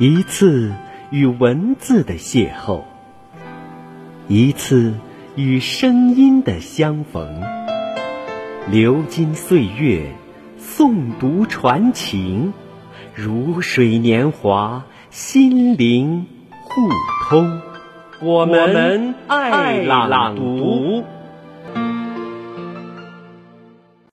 一次与文字的邂逅一次与声音的相逢流金岁月诵读传情如水年华心灵互通。我们爱朗读。